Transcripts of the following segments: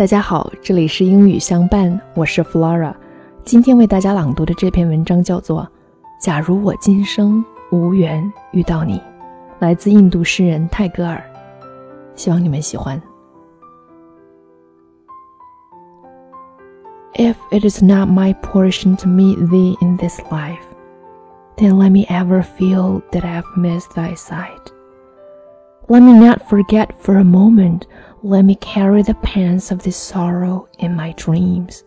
大家好，这里是英语相伴，我是 Flora。今天为大家朗读的这篇文章叫做《假如我今生无缘遇到你》，来自印度诗人泰戈尔。希望你们喜欢。If it is not my portion to meet thee in this life, then let me ever feel that I have missed thy sight. Let me not forget for a moment, let me carry the pains of this sorrow in my dreams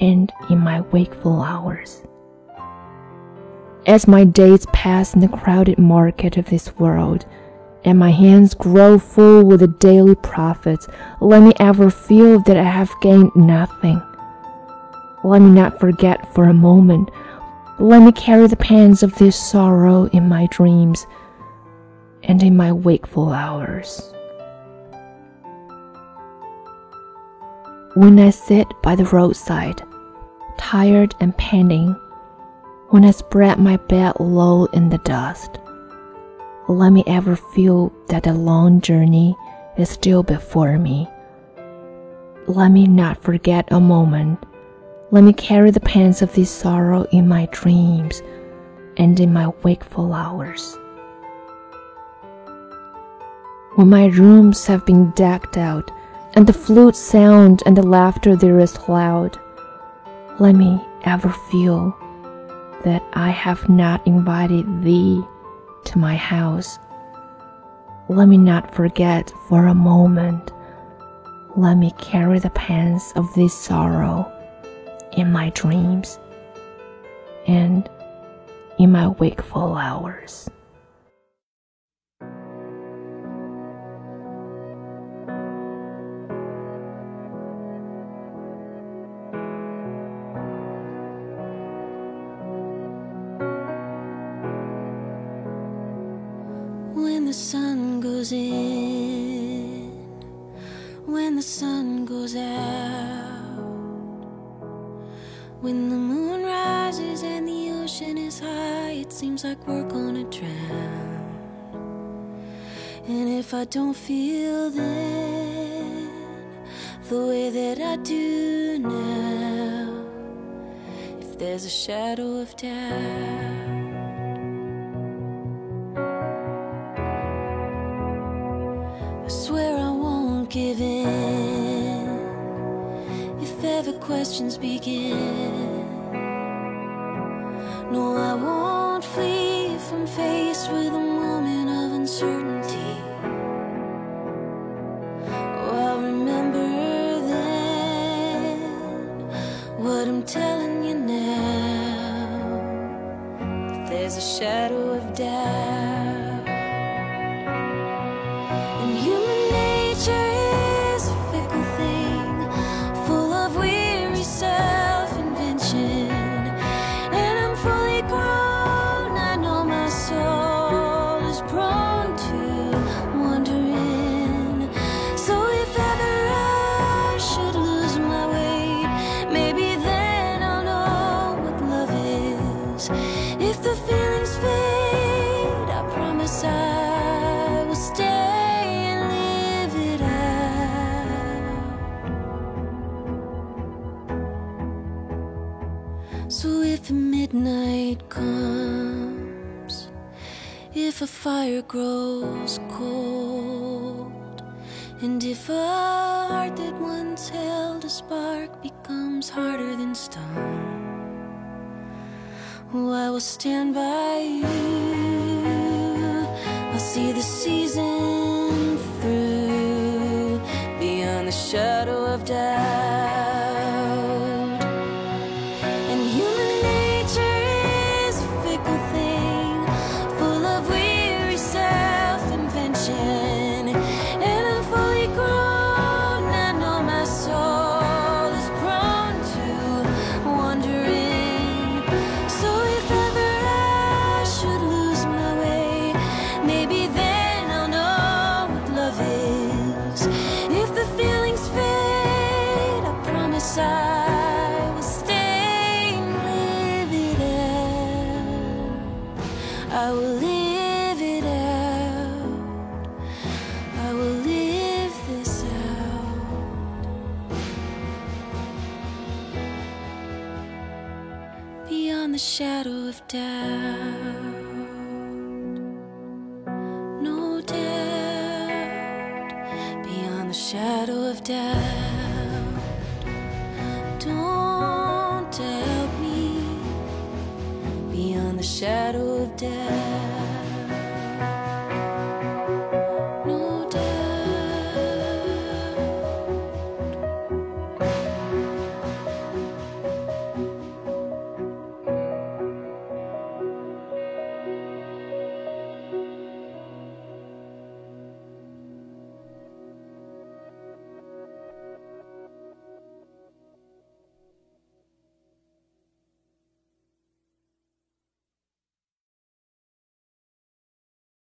and in my wakeful hours. As my days pass in the crowded market of this world, and my hands grow full with the daily profits, let me ever feel that I have gained nothing. Let me not forget for a moment, let me carry the pains of this sorrow in my dreams and in my wakeful hours. When I sit by the roadside, tired and panting, when I spread my bed low in the dust, let me ever feel that the long journey is still before me. Let me not forget a moment. Let me carry the pains of this sorrow in my dreams and in my wakeful hours. When my rooms have been decked out, and the flute sound and the laughter there is loud. Let me ever feel that I have not invited thee to my house. Let me not forget for a moment. Let me carry the pangs of this sorrow in my dreams and in my wakeful hours. Sun goes in, when the sun goes out, when the moon rises and the ocean is high, it seems like we're gonna drown. And if I don't feel then the way that I do now, if there's a shadow of doubt. If ever questions begin. No, I won't flee I'm faced with a moment of uncertainty. Oh, I'll remember then what I'm telling you now. There's a shadow of doubt. If a fire grows cold, and if a heart that once held a spark becomes harder than stone. Oh, I will stand by you. I'll see the season through beyond the shadow of doubt. the shadow of doubt. No doubt, beyond the shadow of doubt. Don't doubt me, beyond the shadow of doubt.